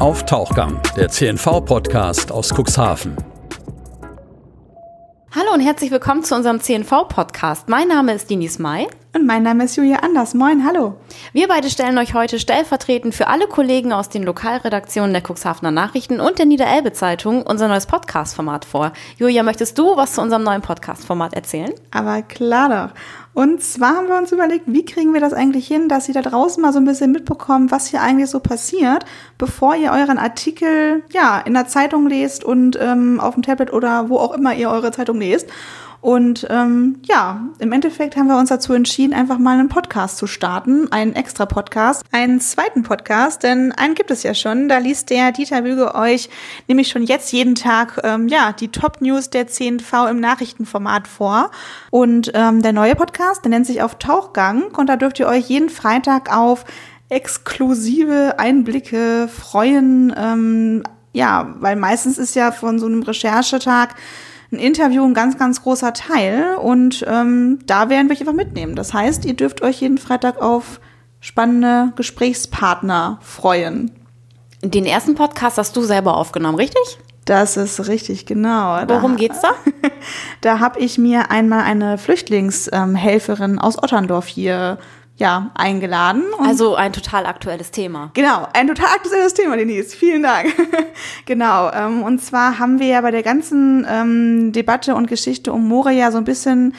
auf Tauchgang, der CNV-Podcast aus Cuxhaven. Hallo und herzlich willkommen zu unserem CNV-Podcast. Mein Name ist Dinis Mai. Und mein Name ist Julia Anders. Moin, hallo. Wir beide stellen euch heute stellvertretend für alle Kollegen aus den Lokalredaktionen der Cuxhavener Nachrichten und der Niederelbe-Zeitung unser neues Podcast-Format vor. Julia, möchtest du was zu unserem neuen Podcast-Format erzählen? Aber klar doch. Und zwar haben wir uns überlegt, wie kriegen wir das eigentlich hin, dass ihr da draußen mal so ein bisschen mitbekommt, was hier eigentlich so passiert, bevor ihr euren Artikel ja in der Zeitung lest und ähm, auf dem Tablet oder wo auch immer ihr eure Zeitung lest. Und ähm, ja, im Endeffekt haben wir uns dazu entschieden, einfach mal einen Podcast zu starten, einen extra Podcast, einen zweiten Podcast, denn einen gibt es ja schon. Da liest der Dieter Büge euch nämlich schon jetzt jeden Tag ähm, ja die Top News der CNV im Nachrichtenformat vor. Und ähm, der neue Podcast, der nennt sich auf Tauchgang und da dürft ihr euch jeden Freitag auf exklusive Einblicke freuen. Ähm, ja, weil meistens ist ja von so einem Recherchetag ein Interview ein ganz, ganz großer Teil und ähm, da werden wir euch einfach mitnehmen. Das heißt, ihr dürft euch jeden Freitag auf spannende Gesprächspartner freuen. Den ersten Podcast hast du selber aufgenommen, richtig? Das ist richtig, genau. Worum geht's da? da habe ich mir einmal eine Flüchtlingshelferin aus Otterndorf hier ja, eingeladen. also ein total aktuelles Thema. Genau, ein total aktuelles Thema, Denise. Vielen Dank. genau. Ähm, und zwar haben wir ja bei der ganzen ähm, Debatte und Geschichte um Moria so ein bisschen,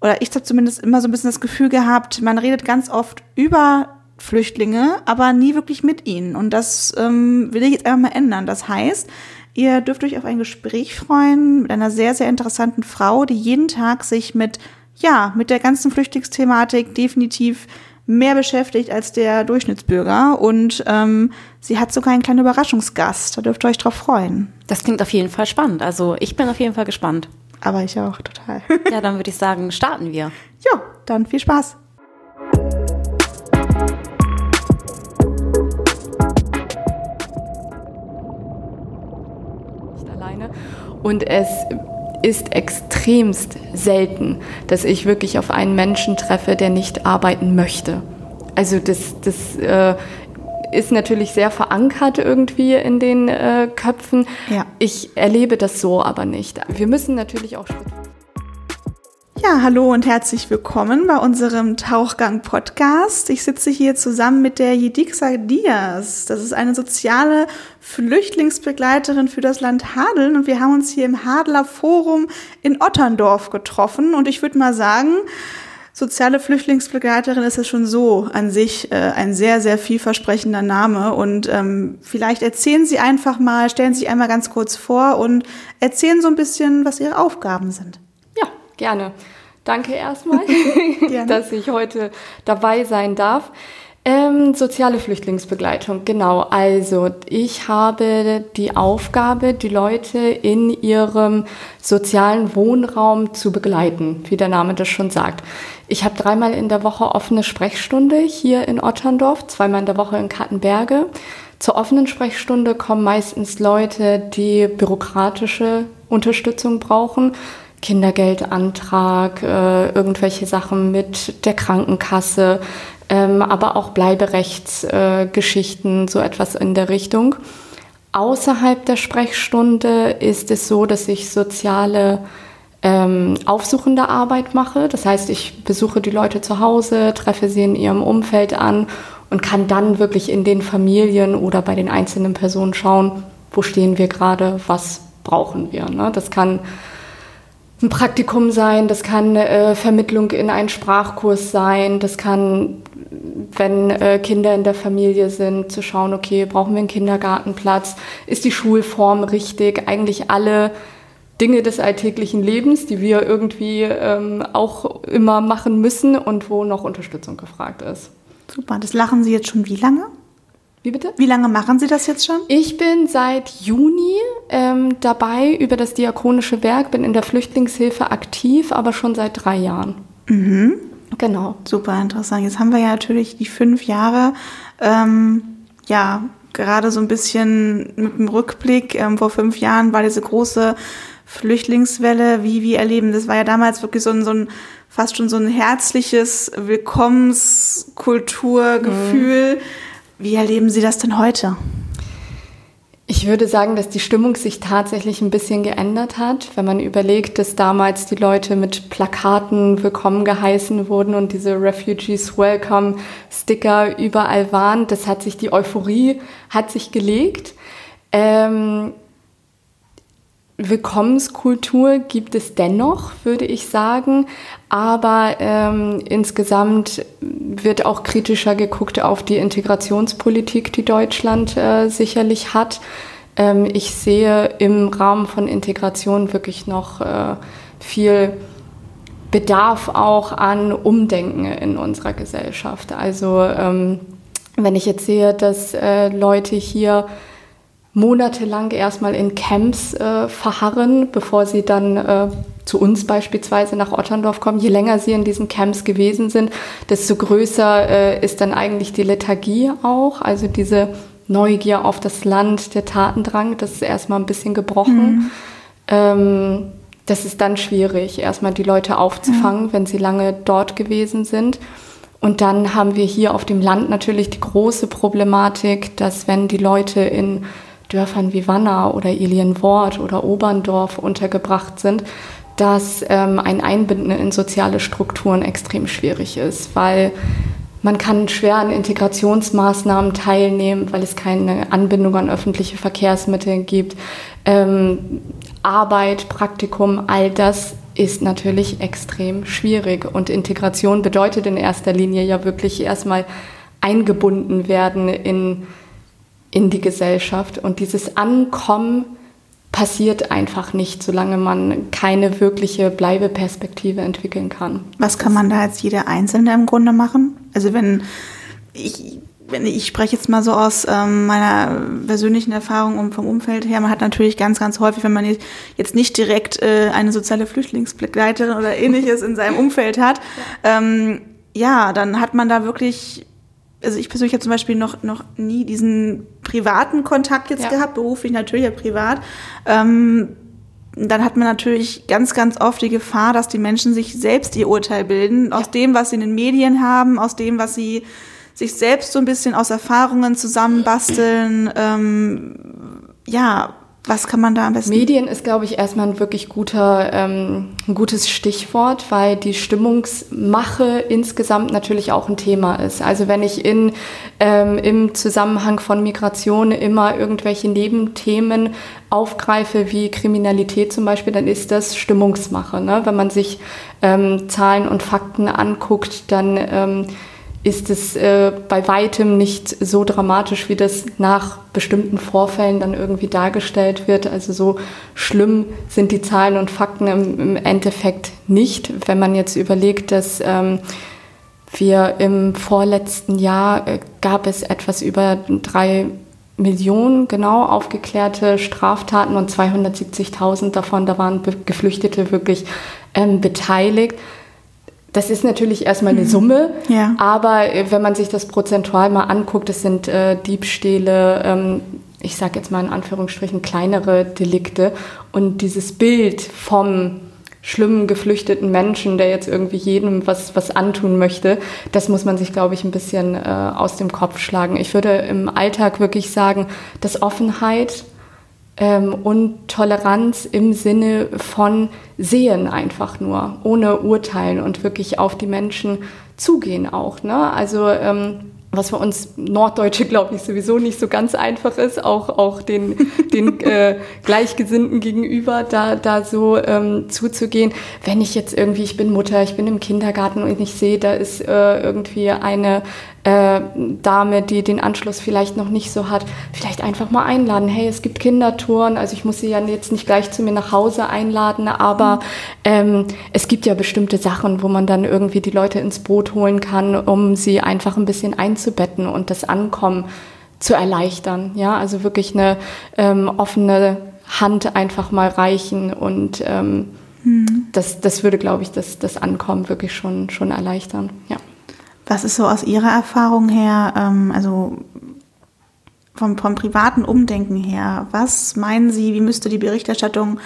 oder ich habe zumindest immer so ein bisschen das Gefühl gehabt, man redet ganz oft über Flüchtlinge, aber nie wirklich mit ihnen. Und das ähm, will ich jetzt einfach mal ändern. Das heißt, ihr dürft euch auf ein Gespräch freuen mit einer sehr, sehr interessanten Frau, die jeden Tag sich mit ja, mit der ganzen Flüchtlingsthematik definitiv mehr beschäftigt als der Durchschnittsbürger. Und ähm, sie hat sogar einen kleinen Überraschungsgast. Da dürft ihr euch drauf freuen. Das klingt auf jeden Fall spannend. Also ich bin auf jeden Fall gespannt. Aber ich auch, total. ja, dann würde ich sagen, starten wir. Ja, dann viel Spaß. Nicht alleine. Und es ist extremst selten, dass ich wirklich auf einen Menschen treffe, der nicht arbeiten möchte. Also das, das äh, ist natürlich sehr verankert irgendwie in den äh, Köpfen. Ja. Ich erlebe das so aber nicht. Wir müssen natürlich auch Schritt ja, hallo und herzlich willkommen bei unserem Tauchgang-Podcast. Ich sitze hier zusammen mit der Jedixa Diaz. Das ist eine soziale Flüchtlingsbegleiterin für das Land Hadeln und wir haben uns hier im Hadler Forum in Otterndorf getroffen und ich würde mal sagen, soziale Flüchtlingsbegleiterin ist es schon so an sich äh, ein sehr, sehr vielversprechender Name. Und ähm, vielleicht erzählen Sie einfach mal, stellen Sie sich einmal ganz kurz vor und erzählen so ein bisschen, was Ihre Aufgaben sind. Gerne. Danke erstmal, dass ich heute dabei sein darf. Ähm, soziale Flüchtlingsbegleitung, genau. Also ich habe die Aufgabe, die Leute in ihrem sozialen Wohnraum zu begleiten, wie der Name das schon sagt. Ich habe dreimal in der Woche offene Sprechstunde hier in Otterndorf, zweimal in der Woche in Kattenberge. Zur offenen Sprechstunde kommen meistens Leute, die bürokratische Unterstützung brauchen Kindergeldantrag, äh, irgendwelche Sachen mit der Krankenkasse, ähm, aber auch Bleiberechtsgeschichten, äh, so etwas in der Richtung. Außerhalb der Sprechstunde ist es so, dass ich soziale ähm, aufsuchende Arbeit mache. Das heißt, ich besuche die Leute zu Hause, treffe sie in ihrem Umfeld an und kann dann wirklich in den Familien oder bei den einzelnen Personen schauen, wo stehen wir gerade, was brauchen wir. Ne? Das kann ein Praktikum sein, das kann äh, Vermittlung in einen Sprachkurs sein, das kann, wenn äh, Kinder in der Familie sind, zu schauen, okay, brauchen wir einen Kindergartenplatz, ist die Schulform richtig, eigentlich alle Dinge des alltäglichen Lebens, die wir irgendwie ähm, auch immer machen müssen und wo noch Unterstützung gefragt ist. Super, das lachen Sie jetzt schon wie lange? Wie bitte? Wie lange machen Sie das jetzt schon? Ich bin seit Juni ähm, dabei über das Diakonische Werk, bin in der Flüchtlingshilfe aktiv, aber schon seit drei Jahren. Mhm. Genau. Super interessant. Jetzt haben wir ja natürlich die fünf Jahre, ähm, ja, gerade so ein bisschen mit dem Rückblick. Ähm, vor fünf Jahren war diese große Flüchtlingswelle, wie wir erleben. Das war ja damals wirklich so ein, so ein fast schon so ein herzliches Willkommenskulturgefühl. Mhm wie erleben Sie das denn heute? Ich würde sagen, dass die Stimmung sich tatsächlich ein bisschen geändert hat, wenn man überlegt, dass damals die Leute mit Plakaten willkommen geheißen wurden und diese Refugees Welcome Sticker überall waren. Das hat sich, die Euphorie hat sich gelegt. Ähm, Willkommenskultur gibt es dennoch, würde ich sagen. Aber ähm, insgesamt wird auch kritischer geguckt auf die Integrationspolitik, die Deutschland äh, sicherlich hat. Ähm, ich sehe im Rahmen von Integration wirklich noch äh, viel Bedarf auch an Umdenken in unserer Gesellschaft. Also ähm, wenn ich jetzt sehe, dass äh, Leute hier monatelang erstmal in Camps äh, verharren, bevor sie dann äh, zu uns beispielsweise nach Otterndorf kommen. Je länger sie in diesen Camps gewesen sind, desto größer äh, ist dann eigentlich die Lethargie auch. Also diese Neugier auf das Land, der Tatendrang, das ist erstmal ein bisschen gebrochen. Mhm. Ähm, das ist dann schwierig, erstmal die Leute aufzufangen, mhm. wenn sie lange dort gewesen sind. Und dann haben wir hier auf dem Land natürlich die große Problematik, dass wenn die Leute in Dörfern wie Wanner oder Ilienwort oder Oberndorf untergebracht sind, dass ähm, ein Einbinden in soziale Strukturen extrem schwierig ist, weil man kann schwer an Integrationsmaßnahmen teilnehmen, weil es keine Anbindung an öffentliche Verkehrsmittel gibt. Ähm, Arbeit, Praktikum, all das ist natürlich extrem schwierig. Und Integration bedeutet in erster Linie ja wirklich erstmal eingebunden werden in in die Gesellschaft. Und dieses Ankommen passiert einfach nicht, solange man keine wirkliche Bleibeperspektive entwickeln kann. Was kann man da als jeder Einzelne im Grunde machen? Also wenn ich, wenn ich spreche jetzt mal so aus ähm, meiner persönlichen Erfahrung und vom Umfeld her, man hat natürlich ganz, ganz häufig, wenn man jetzt nicht direkt äh, eine soziale Flüchtlingsbegleiterin oder ähnliches in seinem Umfeld hat, ja. Ähm, ja, dann hat man da wirklich also ich persönlich habe zum Beispiel noch, noch nie diesen privaten Kontakt jetzt ja. gehabt, beruflich natürlich, ja privat. Ähm, dann hat man natürlich ganz, ganz oft die Gefahr, dass die Menschen sich selbst ihr Urteil bilden, ja. aus dem, was sie in den Medien haben, aus dem, was sie sich selbst so ein bisschen aus Erfahrungen zusammenbasteln. Ähm, ja, was kann man da am besten? Medien ist, glaube ich, erstmal ein wirklich guter, ähm, ein gutes Stichwort, weil die Stimmungsmache insgesamt natürlich auch ein Thema ist. Also wenn ich in, ähm, im Zusammenhang von Migration immer irgendwelche Nebenthemen aufgreife, wie Kriminalität zum Beispiel, dann ist das Stimmungsmache. Ne? Wenn man sich ähm, Zahlen und Fakten anguckt, dann ähm, ist es äh, bei weitem nicht so dramatisch, wie das nach bestimmten Vorfällen dann irgendwie dargestellt wird. Also so schlimm sind die Zahlen und Fakten im, im Endeffekt nicht, wenn man jetzt überlegt, dass ähm, wir im vorletzten Jahr äh, gab es etwas über drei Millionen genau aufgeklärte Straftaten und 270.000 davon, da waren Geflüchtete wirklich ähm, beteiligt. Das ist natürlich erstmal eine mhm. Summe, ja. aber äh, wenn man sich das prozentual mal anguckt, das sind äh, Diebstähle, ähm, ich sage jetzt mal in Anführungsstrichen kleinere Delikte und dieses Bild vom schlimmen geflüchteten Menschen, der jetzt irgendwie jedem was, was antun möchte, das muss man sich, glaube ich, ein bisschen äh, aus dem Kopf schlagen. Ich würde im Alltag wirklich sagen, dass Offenheit ähm, und Toleranz im Sinne von sehen einfach nur, ohne urteilen und wirklich auf die Menschen zugehen auch. Ne? Also ähm, was für uns Norddeutsche, glaube ich, sowieso nicht so ganz einfach ist, auch, auch den, den äh, Gleichgesinnten gegenüber da, da so ähm, zuzugehen. Wenn ich jetzt irgendwie, ich bin Mutter, ich bin im Kindergarten und ich sehe, da ist äh, irgendwie eine äh, Dame, die den Anschluss vielleicht noch nicht so hat, vielleicht einfach mal einladen. Hey, es gibt Kindertouren, also ich muss sie ja jetzt nicht gleich zu mir nach Hause einladen, aber ähm, es gibt ja bestimmte Sachen, wo man dann irgendwie die Leute ins Boot holen kann, um sie einfach ein bisschen einzubetten und das Ankommen zu erleichtern. Ja, also wirklich eine ähm, offene Hand einfach mal reichen und ähm, hm. das, das würde, glaube ich, das, das Ankommen wirklich schon, schon erleichtern. Ja. Was ist so aus Ihrer Erfahrung her, ähm, also vom, vom privaten Umdenken her, was meinen Sie, wie müsste die Berichterstattung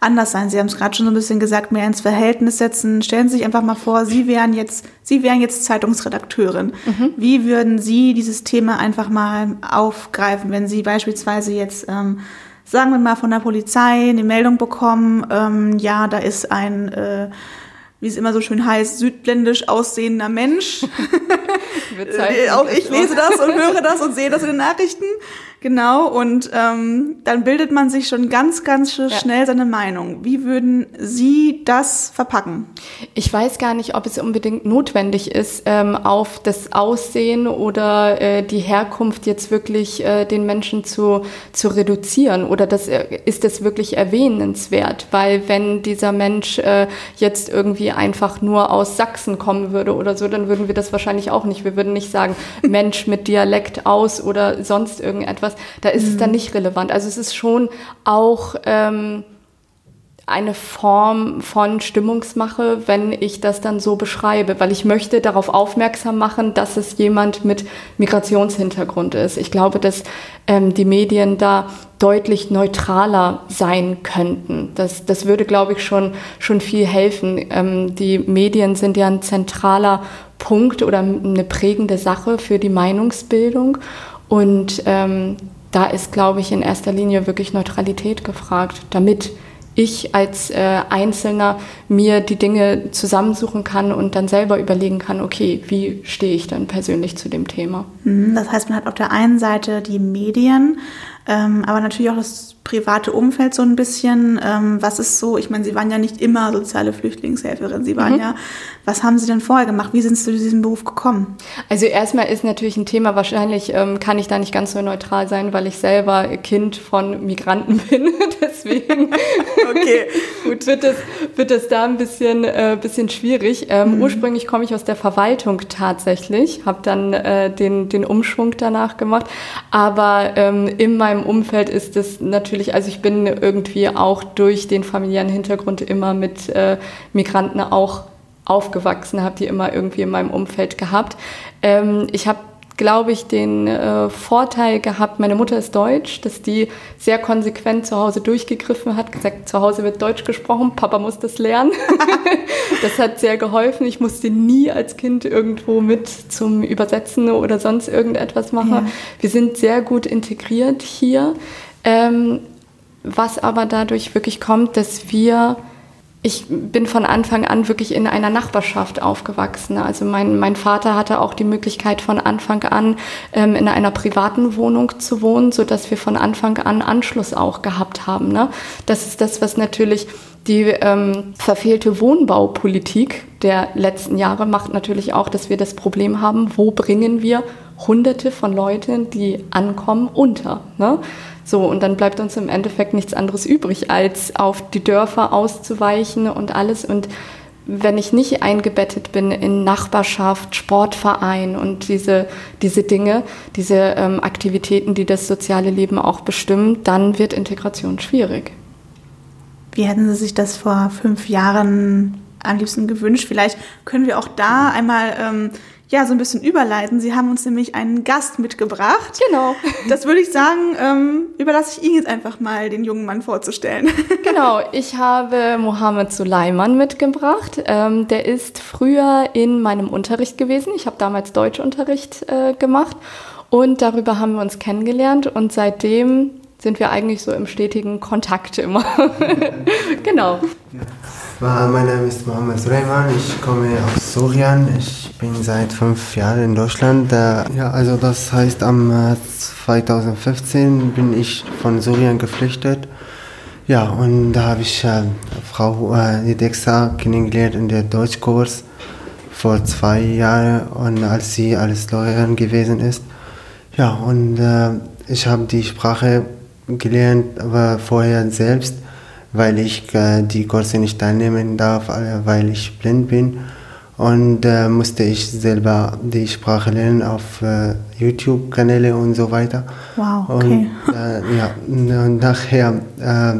anders sein? Sie haben es gerade schon so ein bisschen gesagt, mehr ins Verhältnis setzen. Stellen Sie sich einfach mal vor, Sie wären jetzt, Sie wären jetzt Zeitungsredakteurin. Mhm. Wie würden Sie dieses Thema einfach mal aufgreifen, wenn Sie beispielsweise jetzt ähm, sagen wir mal von der Polizei eine Meldung bekommen, ähm, ja, da ist ein äh, wie es immer so schön heißt, südländisch aussehender Mensch. Äh, auch ich lese das und höre das und sehe das in den Nachrichten. Genau, und ähm, dann bildet man sich schon ganz, ganz schnell ja. seine Meinung. Wie würden Sie das verpacken? Ich weiß gar nicht, ob es unbedingt notwendig ist, ähm, auf das Aussehen oder äh, die Herkunft jetzt wirklich äh, den Menschen zu, zu reduzieren. Oder das, äh, ist das wirklich erwähnenswert? Weil wenn dieser Mensch äh, jetzt irgendwie einfach nur aus Sachsen kommen würde oder so, dann würden wir das wahrscheinlich auch nicht. Wir würden nicht sagen, Mensch mit Dialekt aus oder sonst irgendetwas sowas, da ist mhm. es dann mhm. nicht relevant. Also es ist schon auch ähm, eine Form von Stimmungsmache, wenn ich das dann so beschreibe, weil ich möchte darauf aufmerksam machen, dass es jemand mit Migrationshintergrund ist. Ich glaube, dass ähm, die Medien da deutlich neutraler sein könnten. Das, das würde, glaube ich, schon, schon viel helfen. Ähm, die Medien sind ja ein zentraler Punkt oder eine prägende Sache für die Meinungsbildung. Und ähm, da ist, glaube ich, in erster Linie wirklich Neutralität gefragt, damit ich als äh, Einzelner mir die Dinge zusammensuchen kann und dann selber überlegen kann, okay, wie stehe ich dann persönlich zu dem Thema. Mhm, das heißt, man hat auf der einen Seite die Medien, ähm, aber natürlich auch das private Umfeld so ein bisschen. Ähm, was ist so, ich meine, Sie waren ja nicht immer soziale Flüchtlingshelferin, Sie waren mhm. ja, was haben Sie denn vorher gemacht? Wie sind Sie zu diesem Beruf gekommen? Also erstmal ist natürlich ein Thema, wahrscheinlich ähm, kann ich da nicht ganz so neutral sein, weil ich selber Kind von Migranten bin. Deswegen okay. Gut, wird, es, wird es da ein bisschen, äh, bisschen schwierig. Ähm, mhm. Ursprünglich komme ich aus der Verwaltung tatsächlich, habe dann äh, den, den Umschwung danach gemacht. Aber ähm, in meinem Umfeld ist es natürlich natürlich, also ich bin irgendwie auch durch den familiären Hintergrund immer mit äh, Migranten auch aufgewachsen, habe die immer irgendwie in meinem Umfeld gehabt. Ähm, ich habe glaube ich, den äh, Vorteil gehabt, meine Mutter ist deutsch, dass die sehr konsequent zu Hause durchgegriffen hat, gesagt, zu Hause wird Deutsch gesprochen, Papa muss das lernen. das hat sehr geholfen. Ich musste nie als Kind irgendwo mit zum Übersetzen oder sonst irgendetwas machen. Ja. Wir sind sehr gut integriert hier. Ähm, was aber dadurch wirklich kommt, dass wir, ich bin von Anfang an wirklich in einer Nachbarschaft aufgewachsen. Also mein, mein Vater hatte auch die Möglichkeit von Anfang an ähm, in einer privaten Wohnung zu wohnen, sodass wir von Anfang an Anschluss auch gehabt haben. Ne? Das ist das, was natürlich die ähm, verfehlte Wohnbaupolitik der letzten Jahre macht natürlich auch, dass wir das Problem haben, wo bringen wir Hunderte von Leuten, die ankommen, unter. Ne? So, und dann bleibt uns im Endeffekt nichts anderes übrig, als auf die Dörfer auszuweichen und alles. Und wenn ich nicht eingebettet bin in Nachbarschaft, Sportverein und diese, diese Dinge, diese ähm, Aktivitäten, die das soziale Leben auch bestimmen, dann wird Integration schwierig. Wie hätten Sie sich das vor fünf Jahren am liebsten gewünscht? Vielleicht können wir auch da einmal ähm, ja, so ein bisschen überleiten. Sie haben uns nämlich einen Gast mitgebracht. Genau. Das würde ich sagen, ähm, überlasse ich Ihnen jetzt einfach mal, den jungen Mann vorzustellen. Genau, ich habe Mohammed Suleiman mitgebracht. Ähm, der ist früher in meinem Unterricht gewesen. Ich habe damals Deutschunterricht äh, gemacht und darüber haben wir uns kennengelernt und seitdem sind wir eigentlich so im stetigen Kontakt immer. genau. Mein Name ist Mohammed Suleiman, ich komme aus Syrien. Ich bin seit fünf Jahren in Deutschland. Ja, also das heißt, am 2015 äh, bin ich von Syrien geflüchtet. Ja, und da habe ich äh, Frau äh, Edexa kennengelernt in der Deutschkurs vor zwei Jahren und als sie als Lehrerin gewesen ist. Ja, und äh, ich habe die Sprache gelernt, aber vorher selbst, weil ich äh, die Kurse nicht teilnehmen darf, äh, weil ich blind bin. Und äh, musste ich selber die Sprache lernen auf äh, YouTube-Kanäle und so weiter. Wow, okay. Und, äh, ja, und nachher äh,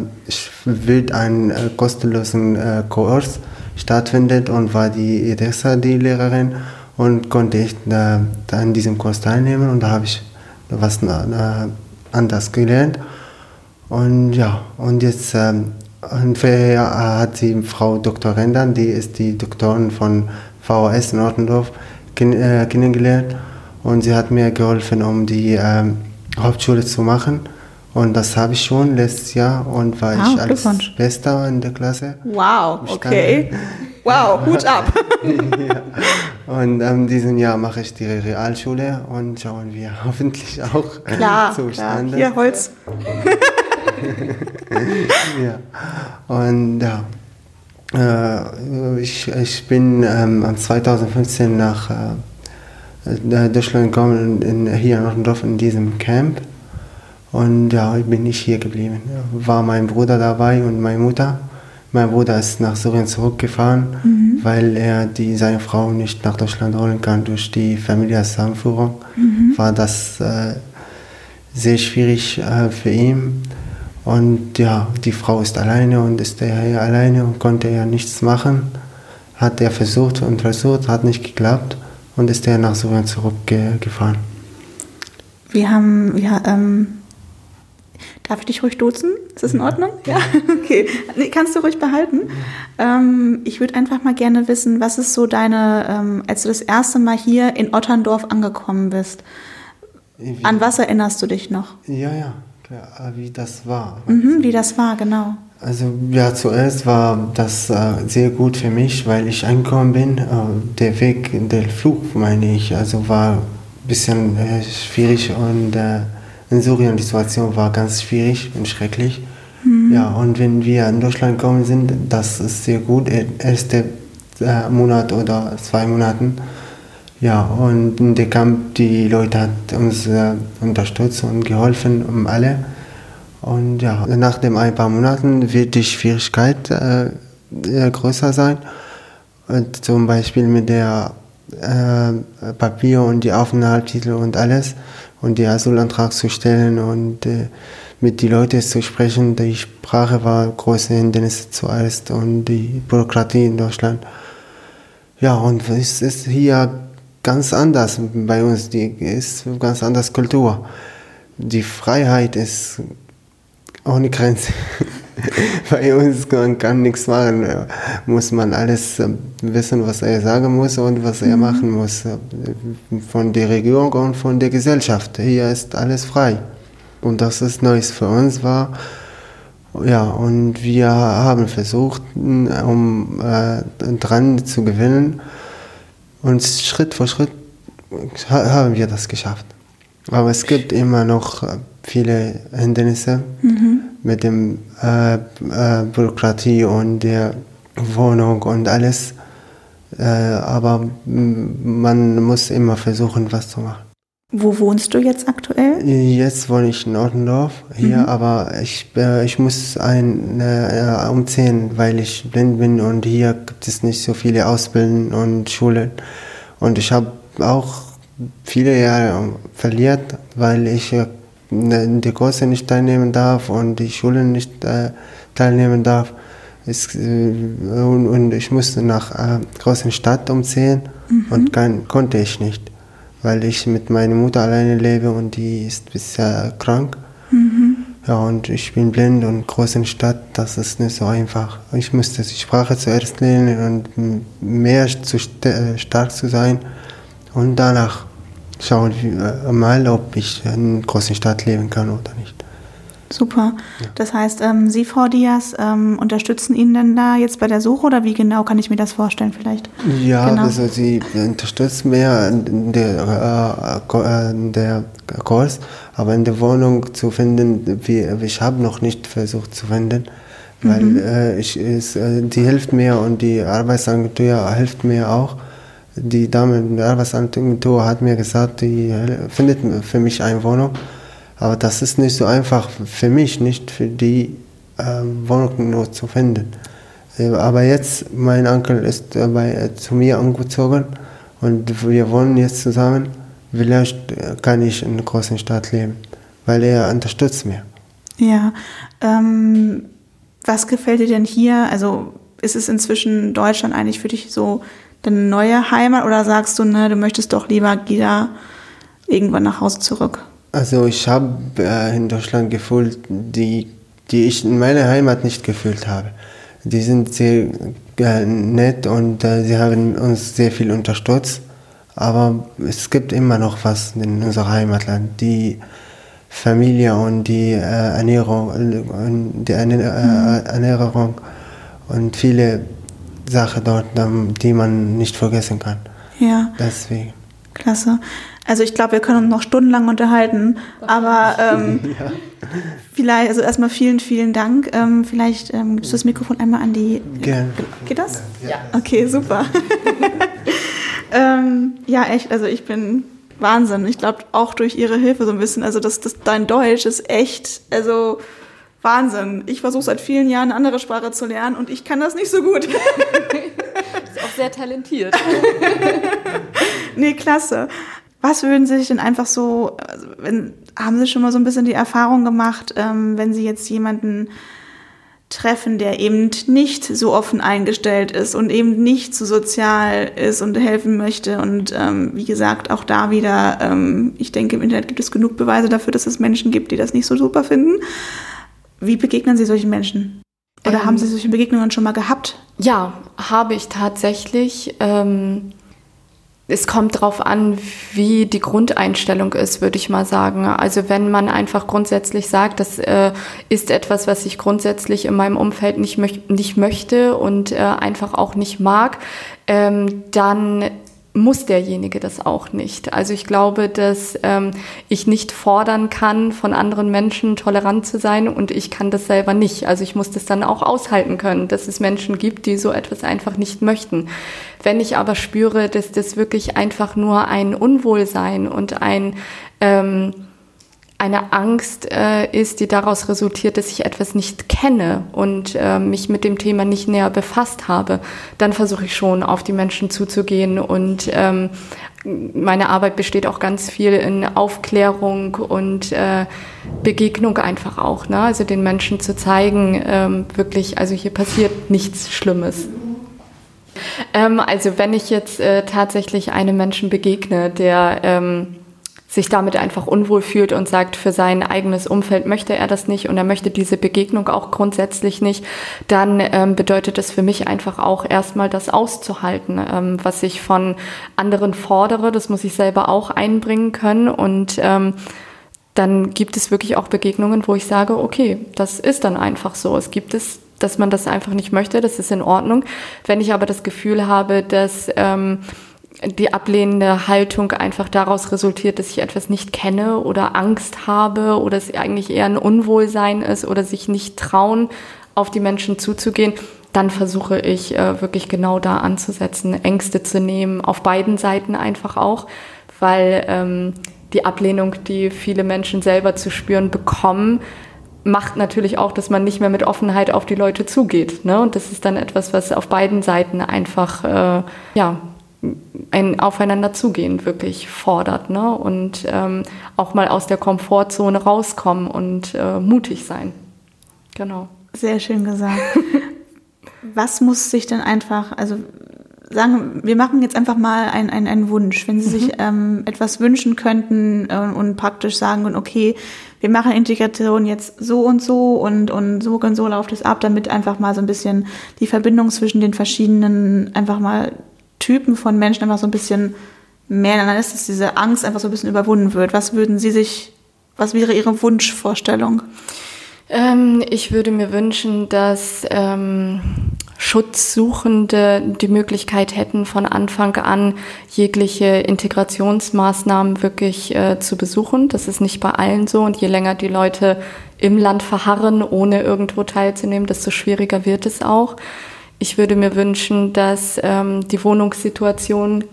wird ein kostenlosen Kurs stattfindet und war die Edessa die Lehrerin und konnte ich an diesem Kurs teilnehmen und da habe ich was anders gelernt. Und ja, und jetzt ähm, und vorher hat sie Frau Dr. Rendern, die ist die Doktorin von VHS in Ortendorf, äh, kennengelernt. Und sie hat mir geholfen, um die ähm, Hauptschule zu machen. Und das habe ich schon letztes Jahr und war Ah, ich als. Bester in der Klasse. Wow, okay. Wow, Hut ab. Und in diesem Jahr mache ich die Realschule und schauen wir hoffentlich auch Klar, klar. zustande. Hier Holz. Ja. Und ja, äh, ich, ich bin ähm, 2015 nach äh, Deutschland gekommen, in, hier in Ottendorf in diesem Camp. Und ja, bin ich hier geblieben. War mein Bruder dabei und meine Mutter. Mein Bruder ist nach Syrien zurückgefahren, weil er die, seine Frau nicht nach Deutschland holen kann durch die Familienzusammenführung. War das äh, sehr schwierig äh, für ihn. Und ja, die Frau ist alleine und ist er hier alleine und konnte ja nichts machen. Hat er versucht und versucht, hat nicht geklappt und ist er nach Syrien zurückgefahren. Wir haben, ja, ähm, darf ich dich ruhig duzen? Ist das in Ordnung? Ja, okay. Nee, kannst du ruhig behalten. Ähm, ich würde einfach mal gerne wissen, was ist so deine, ähm, als du das erste Mal hier in Otterndorf angekommen bist, an was erinnerst du dich noch? Ja, ja, klar, wie das war. Mhm, wie das war, genau. Also ja, zuerst war das äh, sehr gut für mich, weil ich angekommen bin. Äh, der Weg, der Flug meine ich, also war ein bisschen äh, schwierig und äh, in Syrien die Situation war ganz schwierig und schrecklich. Ja, und wenn wir in Deutschland gekommen sind, das ist sehr gut. äh, Erste äh, Monat oder zwei Monaten. Ja, und in der Camp, die Leute hat uns äh, unterstützt und geholfen, um alle. Und ja, nach dem ein paar Monaten wird die Schwierigkeit äh, äh, größer sein. Und zum Beispiel mit der äh, Papier und die Aufenthaltstitel und alles und den Asylantrag zu stellen und äh, mit den Leuten zu sprechen. Die Sprache war große Hindernis zuerst und die Bürokratie in Deutschland. Ja, und es ist hier ganz anders bei uns, die ist ganz anders Kultur. Die Freiheit ist ohne Grenze. Bei uns man kann nichts machen, muss man alles äh, wissen, was er sagen muss und was er machen muss. äh, Von der Regierung und von der Gesellschaft. Hier ist alles frei. Und das ist Neues für uns war. Ja, und wir haben versucht, um äh, dran zu gewinnen. Und Schritt für Schritt ha- haben wir das geschafft. Aber es gibt immer noch äh, viele Hindernisse mit dem äh, äh, Bürokratie und der Wohnung und alles. Äh, aber man muss immer versuchen, was zu machen. Wo wohnst du jetzt aktuell? Jetzt wohne ich in Ottendorf hier, aber ich, äh, ich muss ein, äh, umziehen, weil ich blind bin und hier gibt es nicht so viele Ausbildungen und Schulen. Und ich habe auch viele Jahre verliert, weil ich äh, die Kurse nicht teilnehmen darf und die Schulen nicht äh, teilnehmen darf. Es, äh, und, und ich musste nach äh, großen Stadt umziehen und kann, konnte ich nicht, weil ich mit meiner Mutter alleine lebe und die ist bisher krank. Ja, und ich bin blind und großen Stadt, das ist nicht so einfach. Ich musste die Sprache zuerst lernen und mehr zu st äh, stark zu sein und danach schauen wir mal, ob ich in einer großen Stadt leben kann oder nicht. Super. Das heißt, ähm, Sie, Frau Diaz, ähm, unterstützen ihn denn da jetzt bei der Suche oder wie genau kann ich mir das vorstellen vielleicht? Ja, Genau. also sie unterstützt mehr in der, äh, äh, in der Kurs, aber in der Wohnung zu finden, wie, ich habe noch nicht versucht zu finden, weil äh, ich, ist, äh, die hilft mir und die Arbeitsagentur hilft mir auch. Die Dame in der Arbeitsagentur hat mir gesagt, die hel- findet für mich eine Wohnung, aber das ist nicht so einfach für mich, nicht für die äh, Wohnung nur zu finden. Äh, Aber jetzt, mein Onkel ist bei, äh, zu mir umgezogen und wir wohnen jetzt zusammen. Vielleicht äh, kann ich in einer großen Stadt leben, weil er unterstützt mich. Ja. Ähm, was gefällt dir denn hier? Also ist es inzwischen Deutschland eigentlich für dich so deine neue Heimat oder sagst du, ne, du möchtest doch lieber wieder irgendwann nach Hause zurück? Also ich habe äh, in Deutschland gefühlt, die die ich in meiner Heimat nicht gefühlt habe. Die sind sehr äh, nett und äh, sie haben uns sehr viel unterstützt. Aber es gibt immer noch was in unserem Heimatland. Die Familie und die äh, Ernährung, äh, die mhm. Ernährung und viele Sachen dort, die man nicht vergessen kann. Ja. Deswegen. Klasse. Also ich glaube, wir können uns noch stundenlang unterhalten, aber ähm, ja. vielleicht, also erstmal vielen, vielen Dank. Ähm, vielleicht ähm, gibst du das Mikrofon einmal an die. Gerne. Geht das? Ja. Okay, super. ähm, ja, echt, also ich bin Wahnsinn. Ich glaube auch durch ihre Hilfe so ein bisschen, also das, das, dein Deutsch ist echt, also Wahnsinn. Ich versuche seit vielen Jahren eine andere Sprache zu lernen und ich kann das nicht so gut. ist auch sehr talentiert. nee, klasse. Was würden Sie sich denn einfach so, also wenn, haben Sie schon mal so ein bisschen die Erfahrung gemacht, ähm, wenn Sie jetzt jemanden treffen, der eben nicht so offen eingestellt ist und eben nicht so sozial ist und helfen möchte. Und ähm, wie gesagt, auch da wieder, ähm, ich denke, im Internet gibt es genug Beweise dafür, dass es Menschen gibt, die das nicht so super finden. Wie begegnen Sie solchen Menschen? Oder ähm, haben Sie solche Begegnungen schon mal gehabt? Ja, habe ich tatsächlich. Ähm, es kommt darauf an, wie die Grundeinstellung ist, würde ich mal sagen. Also wenn man einfach grundsätzlich sagt, das äh, ist etwas, was ich grundsätzlich in meinem Umfeld nicht, möch nicht möchte und äh, einfach auch nicht mag, ähm, dann muss derjenige das auch nicht. Also ich glaube, dass ähm, ich nicht fordern kann, von anderen Menschen tolerant zu sein und ich kann das selber nicht. Also ich muss das dann auch aushalten können, dass es Menschen gibt, die so etwas einfach nicht möchten. Wenn ich aber spüre, dass das wirklich einfach nur ein Unwohlsein und ein ähm, eine Angst äh, ist, die daraus resultiert, dass ich etwas nicht kenne und äh, mich mit dem Thema nicht näher befasst habe, dann versuche ich schon auf die Menschen zuzugehen und ähm, meine Arbeit besteht auch ganz viel in Aufklärung und äh, Begegnung einfach auch, ne? also den Menschen zu zeigen, ähm, wirklich, also hier passiert nichts Schlimmes. Ähm, also wenn ich jetzt äh, tatsächlich einem Menschen begegne, der ähm, sich damit einfach unwohl fühlt und sagt, für sein eigenes Umfeld möchte er das nicht und er möchte diese Begegnung auch grundsätzlich nicht, dann ähm, bedeutet es für mich einfach auch erstmal das auszuhalten, ähm, was ich von anderen fordere. Das muss ich selber auch einbringen können und ähm, dann gibt es wirklich auch Begegnungen, wo ich sage, okay, das ist dann einfach so. Es gibt es, dass man das einfach nicht möchte, das ist in Ordnung. Wenn ich aber das Gefühl habe, dass ähm, die ablehnende Haltung einfach daraus resultiert, dass ich etwas nicht kenne oder Angst habe oder es eigentlich eher ein Unwohlsein ist oder sich nicht trauen, auf die Menschen zuzugehen, dann versuche ich äh, wirklich genau da anzusetzen, Ängste zu nehmen, auf beiden Seiten einfach auch, weil ähm, die Ablehnung, die viele Menschen selber zu spüren bekommen, macht natürlich auch, dass man nicht mehr mit Offenheit auf die Leute zugeht. Ne? Und das ist dann etwas, was auf beiden Seiten einfach äh, ja, ein Aufeinander zugehen wirklich fordert ne? und ähm, auch mal aus der Komfortzone rauskommen und äh, mutig sein. Genau. Sehr schön gesagt. Was muss sich denn einfach, also sagen, wir machen jetzt einfach mal einen, einen, einen Wunsch. Wenn Sie mhm. sich ähm, etwas wünschen könnten äh, und praktisch sagen, okay, wir machen Integration jetzt so und so und, und so und so läuft es ab, damit einfach mal so ein bisschen die Verbindung zwischen den verschiedenen einfach mal Typen von Menschen einfach so ein bisschen mehr dann ist, dass diese Angst einfach so ein bisschen überwunden wird. Was würden Sie sich, was wäre Ihre Wunschvorstellung? Ähm, ich würde mir wünschen, dass ähm, Schutzsuchende die Möglichkeit hätten, von Anfang an jegliche Integrationsmaßnahmen wirklich äh, zu besuchen. Das ist nicht bei allen so. Und je länger die Leute im Land verharren, ohne irgendwo teilzunehmen, desto schwieriger wird es auch. Ich würde mir wünschen, dass ähm, die Wohnungssituation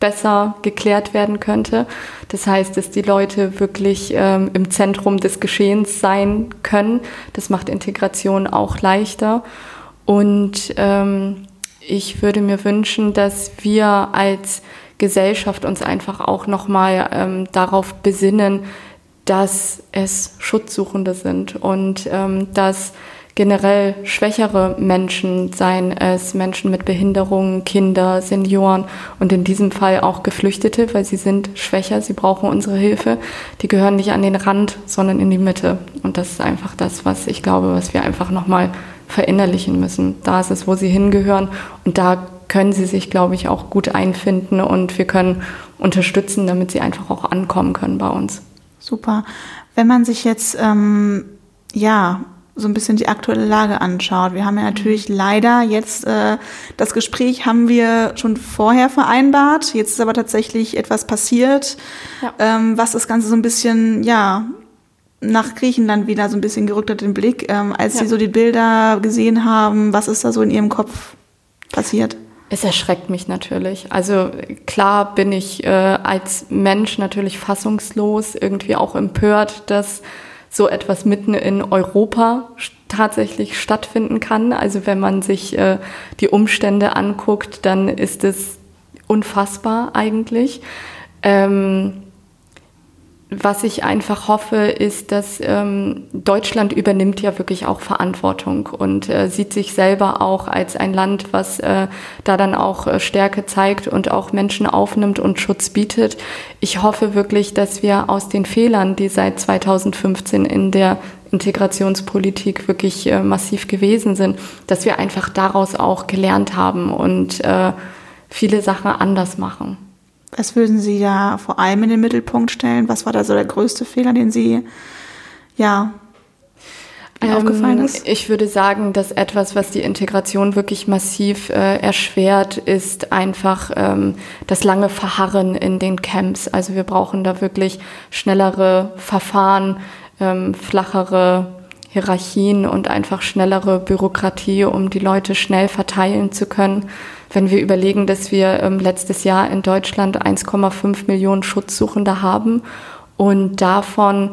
besser geklärt werden könnte. Das heißt, dass die Leute wirklich ähm, im Zentrum des Geschehens sein können. Das macht Integration auch leichter. Und ähm, ich würde mir wünschen, dass wir als Gesellschaft uns einfach auch nochmal ähm, darauf besinnen, dass es Schutzsuchende sind und ähm, dass generell schwächere Menschen, seien es Menschen mit Behinderungen, Kinder, Senioren und in diesem Fall auch Geflüchtete, weil sie sind schwächer, sie brauchen unsere Hilfe. Die gehören nicht an den Rand, sondern in die Mitte. Und das ist einfach das, was ich glaube, was wir einfach nochmal verinnerlichen müssen. Da ist es, wo sie hingehören und da können sie sich, glaube ich, auch gut einfinden und wir können unterstützen, damit sie einfach auch ankommen können bei uns. Super. Wenn man sich jetzt ähm, ja so ein bisschen die aktuelle Lage anschaut. Wir haben ja natürlich leider jetzt äh, das Gespräch haben wir schon vorher vereinbart. Jetzt ist aber tatsächlich etwas passiert, ja. ähm, was das Ganze so ein bisschen ja nach Griechenland wieder so ein bisschen gerückt hat den Blick, ähm, als ja. sie so die Bilder gesehen haben. Was ist da so in ihrem Kopf passiert? Es erschreckt mich natürlich. Also klar bin ich äh, als Mensch natürlich fassungslos, irgendwie auch empört, dass so etwas mitten in Europa tatsächlich stattfinden kann. Also wenn man sich äh, die Umstände anguckt, dann ist es unfassbar eigentlich. Ähm, was ich einfach hoffe, ist, dass ähm, Deutschland übernimmt ja wirklich auch Verantwortung und äh, sieht sich selber auch als ein Land, was äh, da dann auch äh, Stärke zeigt und auch Menschen aufnimmt und Schutz bietet. Ich hoffe wirklich, dass wir aus den Fehlern, die seit 2015 in der Integrationspolitik wirklich äh, massiv gewesen sind, dass wir einfach daraus auch gelernt haben und äh, viele Sachen anders machen. Was würden Sie da vor allem in den Mittelpunkt stellen? Was war da so der größte Fehler, den Sie, ja, ähm, aufgefallen ist? Ich würde sagen, dass etwas, was die Integration wirklich massiv äh, erschwert, ist einfach ähm, das lange Verharren in den Camps. Also wir brauchen da wirklich schnellere Verfahren, ähm, flachere Hierarchien und einfach schnellere Bürokratie, um die Leute schnell verteilen zu können. Wenn wir überlegen, dass wir ähm, letztes Jahr in Deutschland 1,5 Millionen Schutzsuchende haben und davon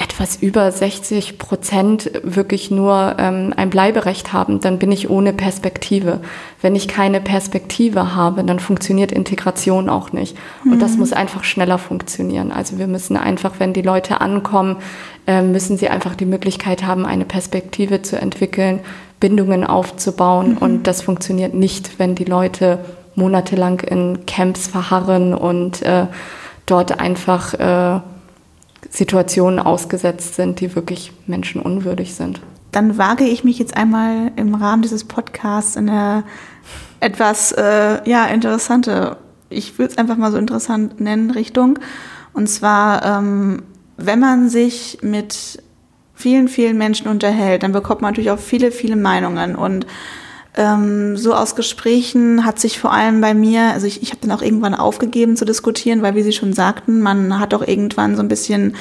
etwas über 60 Prozent wirklich nur ähm, ein Bleiberecht haben, dann bin ich ohne Perspektive. Wenn ich keine Perspektive habe, dann funktioniert Integration auch nicht. Und mhm. das muss einfach schneller funktionieren. Also wir müssen einfach, wenn die Leute ankommen, äh, müssen sie einfach die Möglichkeit haben, eine Perspektive zu entwickeln, Bindungen aufzubauen. Mhm. Und das funktioniert nicht, wenn die Leute monatelang in Camps verharren und äh, dort einfach äh, Situationen ausgesetzt sind, die wirklich menschenunwürdig sind. Dann wage ich mich jetzt einmal im Rahmen dieses Podcasts in eine etwas äh, ja, interessante, ich würde es einfach mal so interessant nennen, Richtung. Und zwar, ähm, wenn man sich mit vielen, vielen Menschen unterhält, dann bekommt man natürlich auch viele, viele Meinungen. Und ähm, so aus Gesprächen hat sich vor allem bei mir, also ich, ich habe dann auch irgendwann aufgegeben zu diskutieren, weil wie Sie schon sagten, man hat auch irgendwann so ein bisschen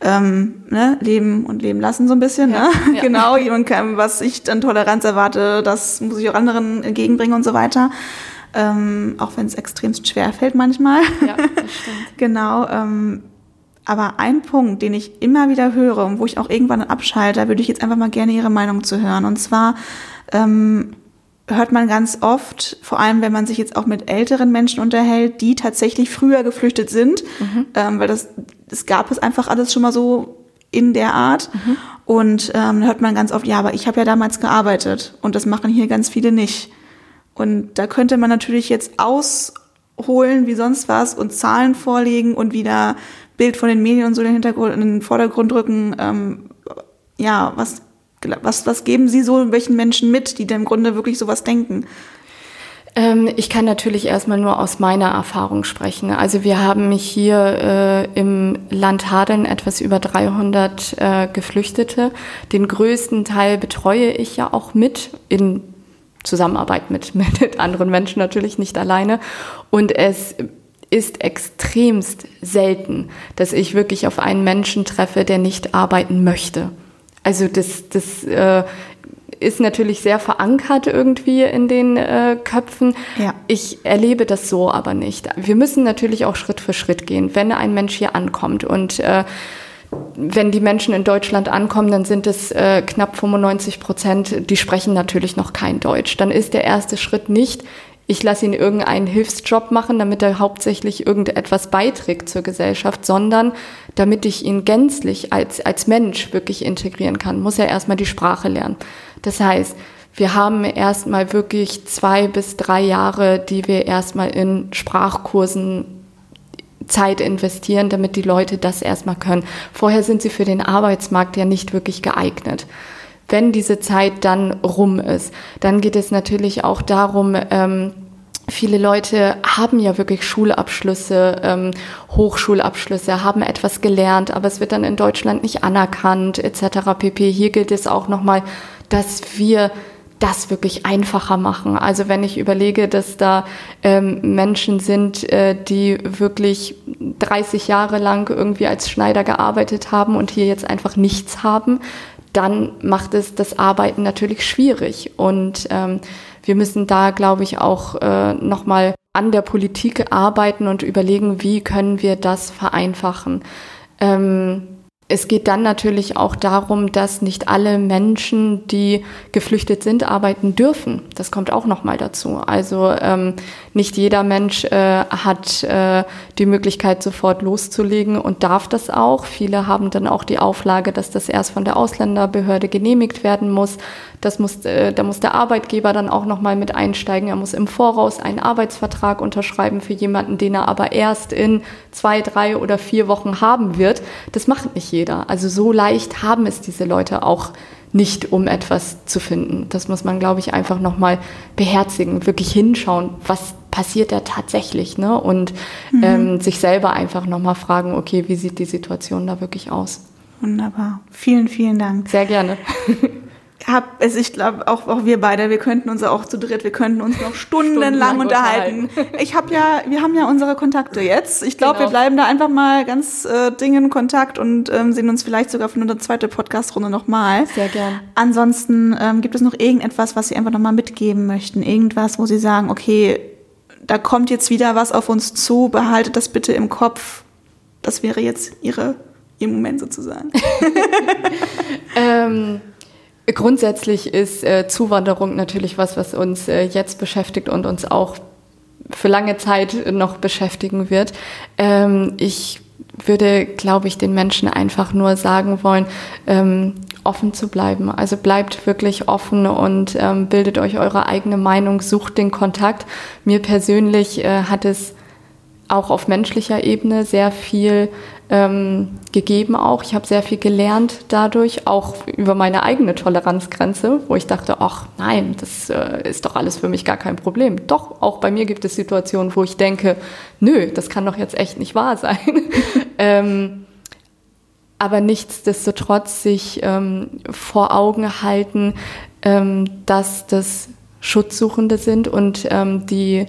ähm, ne, leben und leben lassen so ein bisschen. Ja, ne? Ja. genau, jemand kann, was ich an Toleranz erwarte, das muss ich auch anderen entgegenbringen und so weiter. Ähm, auch wenn es extremst schwer fällt manchmal. Ja, das stimmt. genau. Ähm, aber ein Punkt, den ich immer wieder höre und wo ich auch irgendwann abschalte, da würde ich jetzt einfach mal gerne Ihre Meinung zu hören. Und zwar ähm, hört man ganz oft, vor allem wenn man sich jetzt auch mit älteren Menschen unterhält, die tatsächlich früher geflüchtet sind, mhm. ähm, weil das, das gab es einfach alles schon mal so in der Art. Mhm. Und ähm, hört man ganz oft, ja, aber ich habe ja damals gearbeitet und das machen hier ganz viele nicht. Und da könnte man natürlich jetzt ausholen wie sonst was und Zahlen vorlegen und wieder Bild von den Medien und so in den Hintergrund, in den Vordergrund rücken. Ähm, ja, was was, was geben Sie so welchen Menschen mit, die denn im Grunde wirklich sowas denken? Ähm, ich kann natürlich erstmal nur aus meiner Erfahrung sprechen. Also wir haben hier äh, im Land Hadeln etwas über 300 äh, Geflüchtete. Den größten Teil betreue ich ja auch mit in Zusammenarbeit mit, mit anderen Menschen natürlich nicht alleine. Und es ist extremst selten, dass ich wirklich auf einen Menschen treffe, der nicht arbeiten möchte. Also das, das äh, ist natürlich sehr verankert irgendwie in den äh, Köpfen. Ja. Ich erlebe das so aber nicht. Wir müssen natürlich auch Schritt für Schritt gehen. Wenn ein Mensch hier ankommt und äh, wenn die Menschen in Deutschland ankommen, dann sind es äh, knapp 95 Prozent, die sprechen natürlich noch kein Deutsch. Dann ist der erste Schritt nicht, ich lasse ihn irgendeinen Hilfsjob machen, damit er hauptsächlich irgendetwas beiträgt zur Gesellschaft, sondern damit ich ihn gänzlich als, als Mensch wirklich integrieren kann, muss er erstmal die Sprache lernen. Das heißt, wir haben erstmal wirklich zwei bis drei Jahre, die wir erstmal in Sprachkursen Zeit investieren, damit die Leute das erstmal können. Vorher sind sie für den Arbeitsmarkt ja nicht wirklich geeignet. Wenn diese Zeit dann rum ist, dann geht es natürlich auch darum, ähm, Viele Leute haben ja wirklich Schulabschlüsse, ähm, Hochschulabschlüsse, haben etwas gelernt, aber es wird dann in Deutschland nicht anerkannt etc. pp. Hier gilt es auch nochmal, dass wir das wirklich einfacher machen. Also wenn ich überlege, dass da ähm, Menschen sind, äh, die wirklich 30 Jahre lang irgendwie als Schneider gearbeitet haben und hier jetzt einfach nichts haben, dann macht es das Arbeiten natürlich schwierig. Und ähm, wir müssen da, glaube ich, auch äh, nochmal an der Politik arbeiten und überlegen, wie können wir das vereinfachen. Ähm, es geht dann natürlich auch darum, dass nicht alle Menschen, die geflüchtet sind, arbeiten dürfen. Das kommt auch noch mal dazu. Also ähm, nicht jeder Mensch äh, hat äh, die Möglichkeit, sofort loszulegen und darf das auch. Viele haben dann auch die Auflage, dass das erst von der Ausländerbehörde genehmigt werden muss. Das muss, äh, da muss der Arbeitgeber dann auch noch mal mit einsteigen. Er muss im Voraus einen Arbeitsvertrag unterschreiben für jemanden, den er aber erst in zwei, drei oder vier Wochen haben wird. Das macht nicht jeder jeder. Also so leicht haben es diese Leute auch nicht, um etwas zu finden. Das muss man, glaube ich, einfach nochmal beherzigen, wirklich hinschauen, was passiert da tatsächlich, ne? Und mhm. ähm, sich selber einfach nochmal fragen, okay, wie sieht die Situation da wirklich aus? Wunderbar. Vielen, vielen Dank. Sehr gerne. hab, also ich glaube auch, auch wir beide, wir könnten uns auch zu dritt, wir könnten uns noch stundenlang, stundenlang unterhalten. unterhalten. Ich habe ja, wir haben ja unsere Kontakte jetzt. Ich glaube, genau. wir bleiben da einfach mal ganz äh, dringend in Kontakt und ähm, sehen uns vielleicht sogar für eine zweite Podcast-Runde nochmal. Sehr gern. Ansonsten ähm, gibt es noch irgendetwas, was Sie einfach nochmal mitgeben möchten? Irgendwas, wo Sie sagen, okay, da kommt jetzt wieder was auf uns zu, behaltet das bitte im Kopf. Das wäre jetzt Ihre, Ihr Moment sozusagen. ähm Grundsätzlich ist äh, Zuwanderung natürlich was, was uns äh, jetzt beschäftigt und uns auch für lange Zeit noch beschäftigen wird. Ähm, ich würde, glaube ich, den Menschen einfach nur sagen wollen, ähm, offen zu bleiben. Also bleibt wirklich offen und ähm, bildet euch eure eigene Meinung, sucht den Kontakt. Mir persönlich äh, hat es auch auf menschlicher Ebene sehr viel ähm, gegeben auch. Ich habe sehr viel gelernt dadurch, auch über meine eigene Toleranzgrenze, wo ich dachte, ach nein, das äh, ist doch alles für mich gar kein Problem. Doch, auch bei mir gibt es Situationen, wo ich denke, nö, das kann doch jetzt echt nicht wahr sein. ähm, aber nichtsdestotrotz sich ähm, vor Augen halten, ähm, dass das Schutzsuchende sind und ähm, die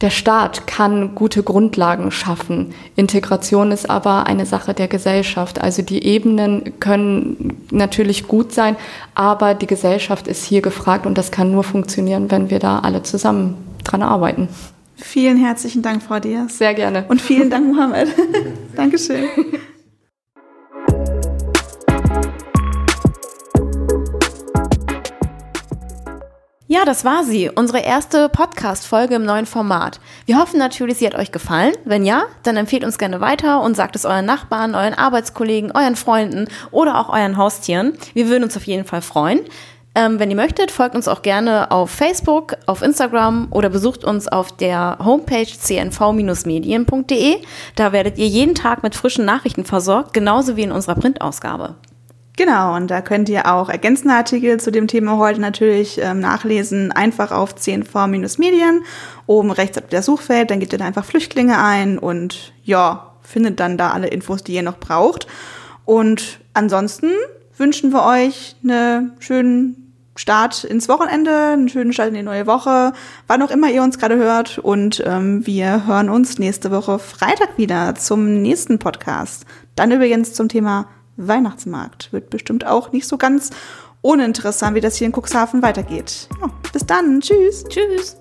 der Staat kann gute Grundlagen schaffen. Integration ist aber eine Sache der Gesellschaft. Also die Ebenen können natürlich gut sein, aber die Gesellschaft ist hier gefragt und das kann nur funktionieren, wenn wir da alle zusammen dran arbeiten. Vielen herzlichen Dank, Frau Diaz. Sehr gerne. Und vielen Dank, Mohammed. Dankeschön. Ja, das war sie, unsere erste Podcast-Folge im neuen Format. Wir hoffen natürlich, sie hat euch gefallen. Wenn ja, dann empfehlt uns gerne weiter und sagt es euren Nachbarn, euren Arbeitskollegen, euren Freunden oder auch euren Haustieren. Wir würden uns auf jeden Fall freuen. Ähm, wenn ihr möchtet, folgt uns auch gerne auf Facebook, auf Instagram oder besucht uns auf der Homepage cnv-medien.de. Da werdet ihr jeden Tag mit frischen Nachrichten versorgt, genauso wie in unserer Printausgabe. Genau, und da könnt ihr auch ergänzende Artikel zu dem Thema heute natürlich ähm, nachlesen. Einfach auf CNV-Medien, oben rechts habt ihr das Suchfeld, dann gebt ihr da einfach Flüchtlinge ein und ja, findet dann da alle Infos, die ihr noch braucht. Und ansonsten wünschen wir euch einen schönen Start ins Wochenende, einen schönen Start in die neue Woche, wann auch immer ihr uns gerade hört. Und ähm, wir hören uns nächste Woche Freitag wieder zum nächsten Podcast. Dann übrigens zum Thema Weihnachtsmarkt. Wird bestimmt auch nicht so ganz uninteressant, wie das hier in Cuxhaven weitergeht. Ja, bis dann. Tschüss. Tschüss.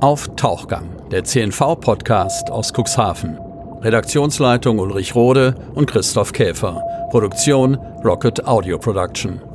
Auf Tauchgang, der CNV-Podcast aus Cuxhaven. Redaktionsleitung Ulrich Rode und Christoph Käfer. Produktion Rocket Audio Production.